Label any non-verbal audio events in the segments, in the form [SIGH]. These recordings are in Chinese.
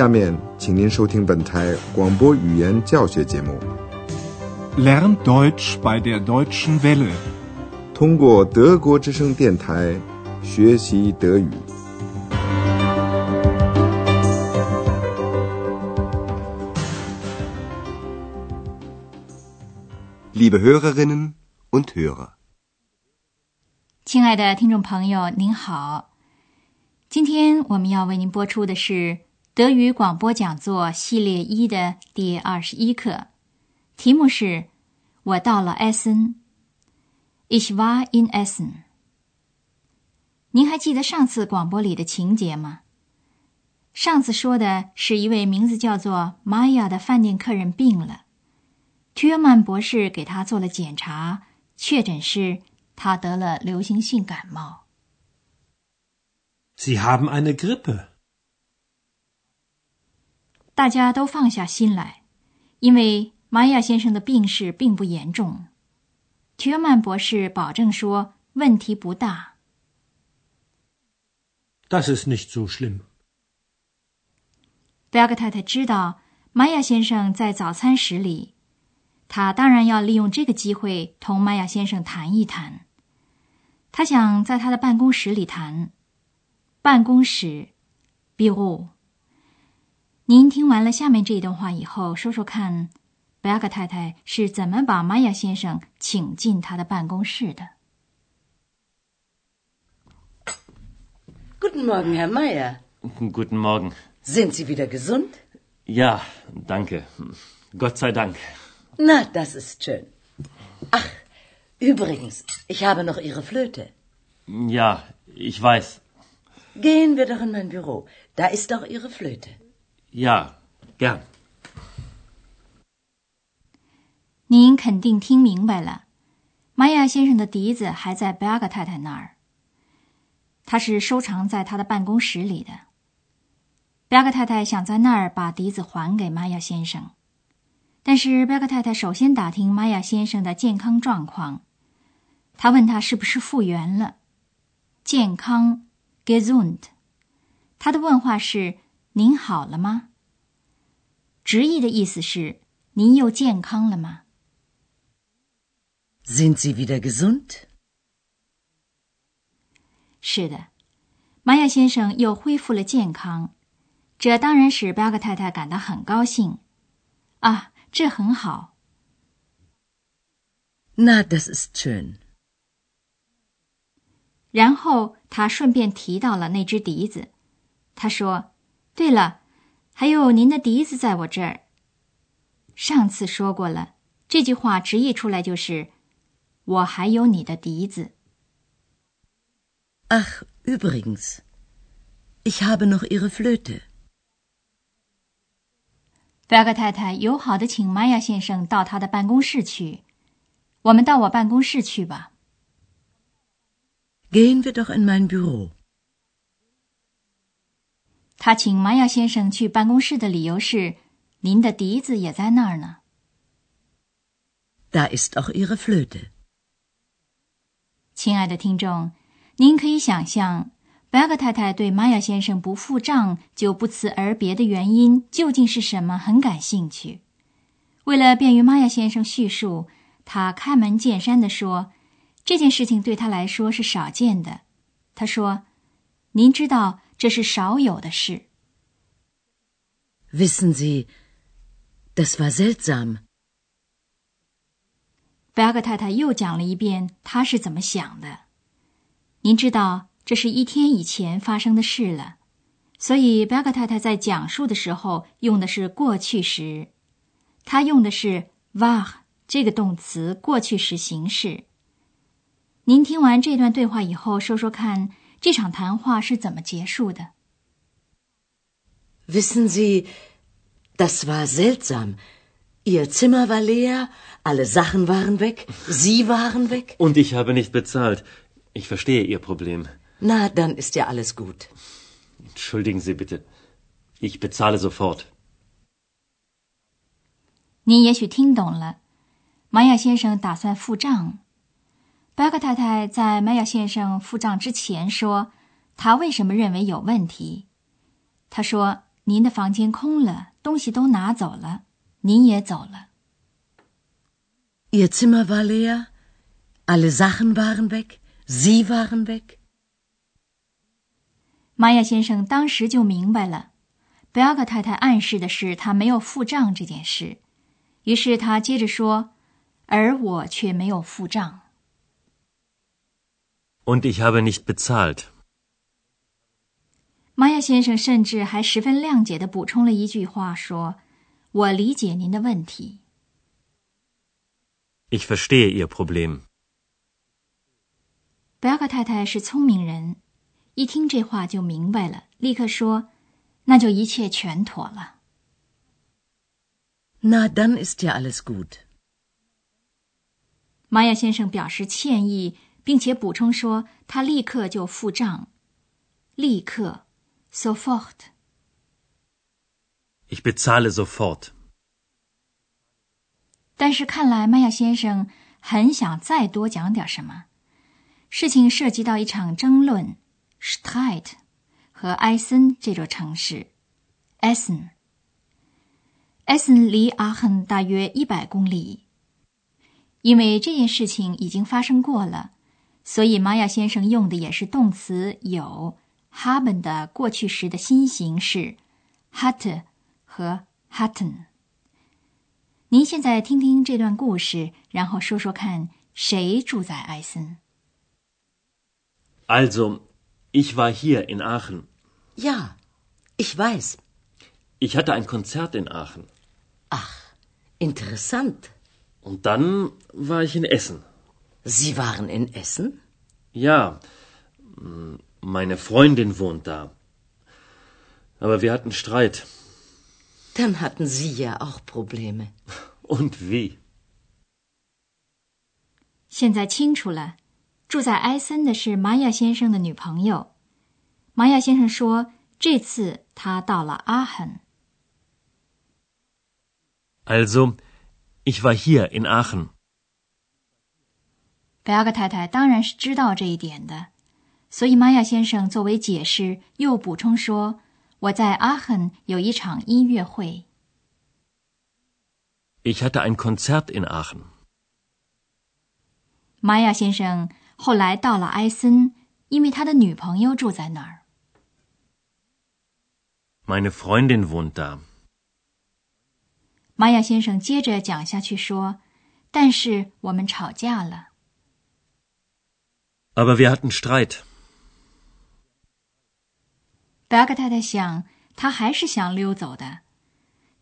下面，请您收听本台广播语言教学节目。Lernt Deutsch bei der Deutschen Welle. 通过德国之声电台学习德语。Liebe Hörerinnen und Hörer. 亲爱的听众朋友，您好，今天我们要为您播出的是德语广播讲座系列一的第二十一课，题目是“我到了埃森 ”，Ich war in Essen。您还记得上次广播里的情节吗？上次说的是一位名字叫做 Maya 的饭店客人病了，屈约曼博士给他做了检查，确诊是。他得了流行性感冒。Sie haben eine Grippe. 大家都放下心来，因为玛雅先生的病势并不严重。提尔曼博士保证说问题不大。Das ist nicht so schlimm. 贝格太太知道玛雅先生在早餐室里，她当然要利用这个机会同玛雅先生谈一谈。她想在他的办公室里谈，办公室 bureau。您听完了下面这一段话以后，说说看，贝亚克太太是怎么把玛雅先生请进他的办公室的。Guten Morgen, Herr Meier. Guten Morgen. Sind Sie wieder gesund? Ja, danke. Gott sei Dank. Na, das ist schön. Ach, übrigens, ich habe noch Ihre Flöte. Ja, ich weiß. Gehen wir doch in mein Büro. Da ist auch Ihre Flöte. Ja, gern. 您肯定听明白了，玛雅先生的笛子还在贝亚格太太那儿，他是收藏在他的办公室里的。贝亚格太太想在那儿把笛子还给玛雅先生，但是贝亚格太太首先打听玛雅先生的健康状况，他问他是不是复原了，健康 gesund。他的问话是：“您好了吗？”直译的意思是：“您又健康了吗？” Sind Sie wieder gesund? 是的，玛雅先生又恢复了健康，这当然使巴格太太感到很高兴。啊，这很好。Na, das ist schön. 然后他顺便提到了那只笛子，他说：“对了，还有您的笛子在我这儿。”上次说过了，这句话直译出来就是。我还有你的笛子。Ach, übrigens, ich habe noch Ihre Flöte. 贝尔格太太友好的请玛雅先生到他的办公室去。我们到我办公室去吧。Gehen wir doch in mein Büro. 他请玛雅先生去办公室的理由是，您的笛子也在那儿呢。Da ist auch Ihre Flöte. 亲爱的听众，您可以想象，贝格太太对玛雅先生不付账就不辞而别的原因究竟是什么，很感兴趣。为了便于玛雅先生叙述，他开门见山地说：“这件事情对他来说是少见的。”他说：“您知道这是少有的事。” Wissen Sie, das war seltsam. 贝阿格太太又讲了一遍她是怎么想的。您知道，这是一天以前发生的事了，所以贝阿格太太在讲述的时候用的是过去时，她用的是 war 这个动词过去时形式。您听完这段对话以后，说说看，这场谈话是怎么结束的？Wissen Sie, das war seltsam. Ihr Zimmer war leer, alle Sachen waren weg, Sie waren weg. Und ich habe nicht bezahlt. Ich verstehe Ihr Problem. Na, dann ist ja alles gut. Entschuldigen Sie bitte. Ich bezahle sofort. 您也许听懂了，玛雅先生打算付账。贝克太太在玛雅先生付账之前说，他为什么认为有问题。他说：“您的房间空了，东西都拿走了，您也走了。Ihr Zimmer war leer, alle Sachen waren weg, Sie waren weg. 玛雅先生当时就明白了，贝尔格太太暗示的是他没有付账这件事。于是他接着说：“而我却没有付账。” Und ich habe nicht bezahlt. 玛雅先生甚至还十分谅解的补充了一句话，说：“我理解您的问题。” Ich verstehe Ihr Problem. 贝尔格太太是聪明人，一听这话就明白了，立刻说：“那就一切全妥了。” Na, dann ist ja alles gut. 玛雅先生表示歉意，并且补充说：“他立刻就付账，立刻，sofort。” Ich bezahle sofort. 但是看来麦亚先生很想再多讲点什么。事情涉及到一场争论，Streit 和埃森这座城市，Essen。Essen 离阿亨大约一百公里。因为这件事情已经发生过了，所以玛雅先生用的也是动词有 haben 的过去时的新形式 hatte 和 hatten。您现在听听这段故事，然后说说看，谁住在埃森？Also, ich war hier in Aachen. Ja, ich weiß. Ich hatte ein Konzert in Aachen. Ach, interessant. Und dann war ich in Essen. Sie waren in Essen? Ja, meine Freundin wohnt da. Aber wir hatten Streit. Dann hatten Sie ja auch Probleme. [LAUGHS] Und wie? 现在清楚了，住在埃森的是玛雅先生的女朋友。玛雅先生说，这次他到了阿亨。Also, ich war hier in Aachen. 贝阿格太太当然是知道这一点的，所以玛雅先生作为解释又补充说：“我在阿亨有一场音乐会。” Ich hatte ein Konzert in Aachen. 玛雅先生后来到了埃森，因为他的女朋友住在那儿。Meine Freundin wohnt da. 玛雅先生接着讲下去说：“但是我们吵架了。” Aber wir hatten Streit. 贝阿格太太想，他还是想溜走的。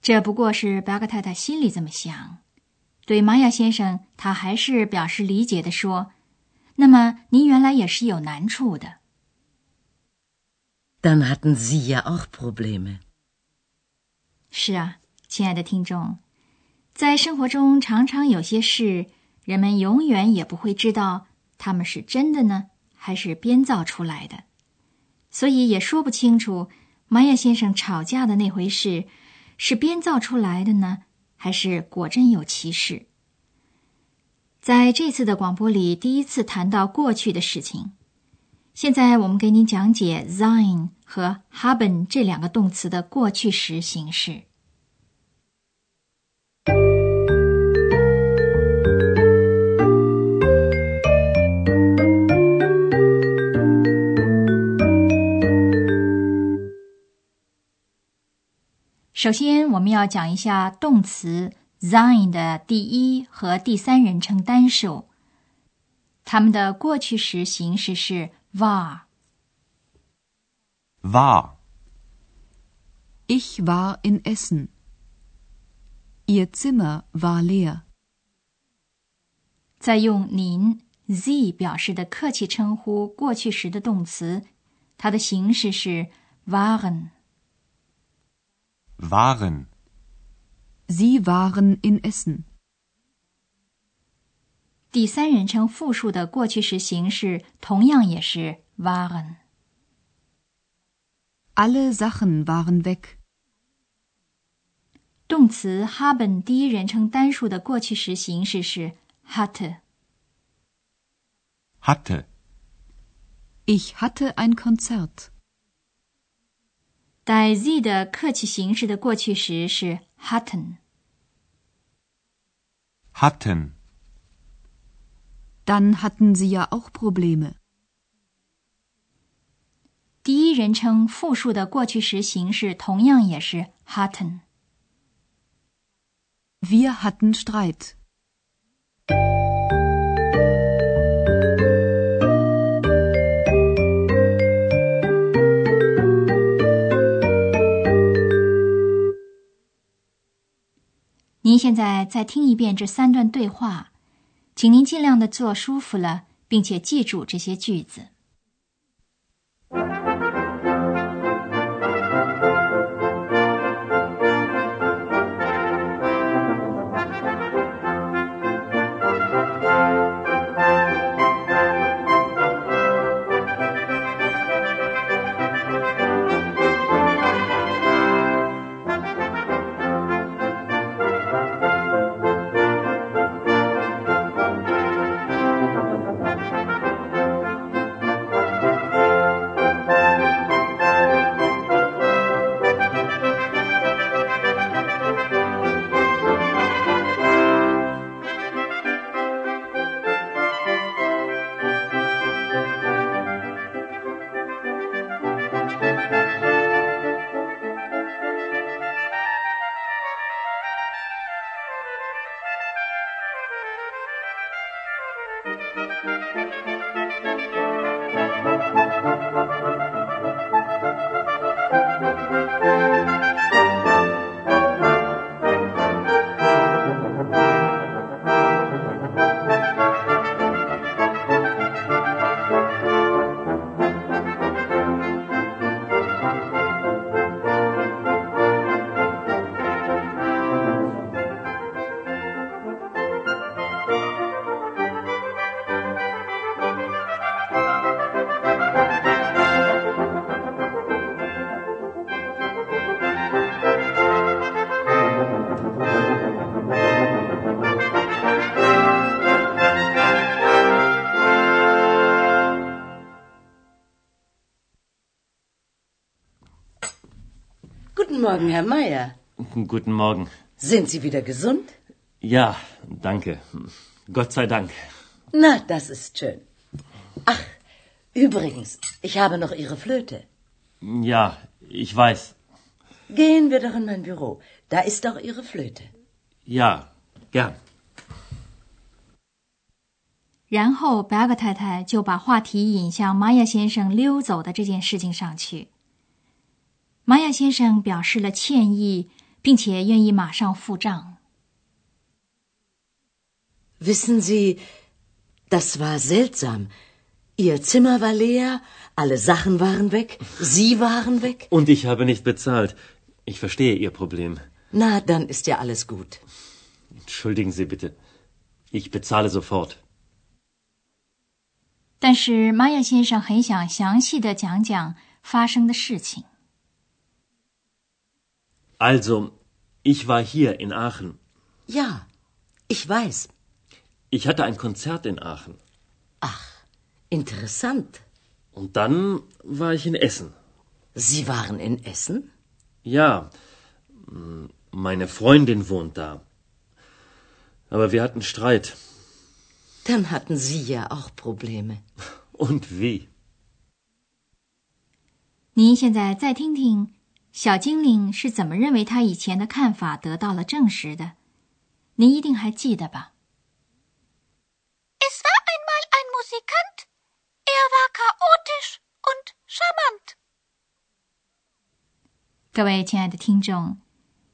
这不过是贝阿格太太心里这么想。对玛雅先生，他还是表示理解的说：“那么您原来也是有难处的。” Dann hatten Sie ja auch Probleme. 是啊，亲爱的听众，在生活中常常有些事，人们永远也不会知道他们是真的呢，还是编造出来的，所以也说不清楚玛雅先生吵架的那回事是编造出来的呢，还是果真有其事。在这次的广播里，第一次谈到过去的事情。现在我们给您讲解 sein 和 haben 这两个动词的过去时形式。首先，我们要讲一下动词 sein 的第一和第三人称单数，它们的过去时形式是 war。War. Ich war in Essen. Ihr Zimmer war leer. 再用您 Sie 表示的客气称呼过去时的动词，它的形式是 waren。Waren. Sie waren in Essen. 第三人称复数的过去时形式同样也是 waren。 Alle Sachen waren weg. 动词 haben 第一人称单数的过去时形式是 hatte。 Hatte. Ich hatte ein Konzert. 带 z 的客气形式的过去时是 hatten。hatten, Dann hatten sie ja auch Probleme. 第一人称复数的过去时形式同样也是 hatten。Wir hatten Streit. 您现在再听一遍这三段对话，请您尽量的坐舒服了，并且记住这些句子。Guten Morgen, Herr Meier. Guten Morgen. Sind Sie wieder gesund? Ja, danke. Gott sei Dank. Na, das ist schön. Ach, übrigens, ich habe noch Ihre Flöte. Ja, ich weiß. Gehen wir doch in mein Büro. Da ist doch Ihre Flöte. Ja, gern. 然后白格太太就把话题引向玛雅先生溜走的这件事情上去。 玛雅先生表示了歉意，并且愿意马上付账。Wissen Sie, das war seltsam. Ihr Zimmer war leer, alle Sachen waren weg, Sie waren weg. Und ich habe nicht bezahlt. Ich verstehe Ihr Problem. Na, dann ist ja alles gut. Entschuldigen Sie bitte. Ich bezahle sofort. 但是玛雅先生很想详细的讲讲发生的事情。Also, ich war hier in Aachen. Ja, ich weiß. Ich hatte ein Konzert in Aachen. Ach, interessant. Und dann war ich in Essen. Sie waren in Essen? Ja, m, meine Freundin wohnt da. Aber wir hatten Streit. Dann hatten Sie ja auch Probleme. Und wie? 您现在再听听 小精灵是怎么认为他以前的看法得到了证实的，您一定还记得吧？Es war einmal ein Musikant. Er war chaotisch und charmant. 各位亲爱的听众，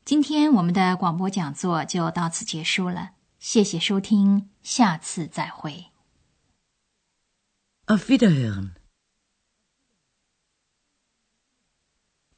今天我们的广播讲座就到此结束了，谢谢收听，下次再会。Auf Wiederhören.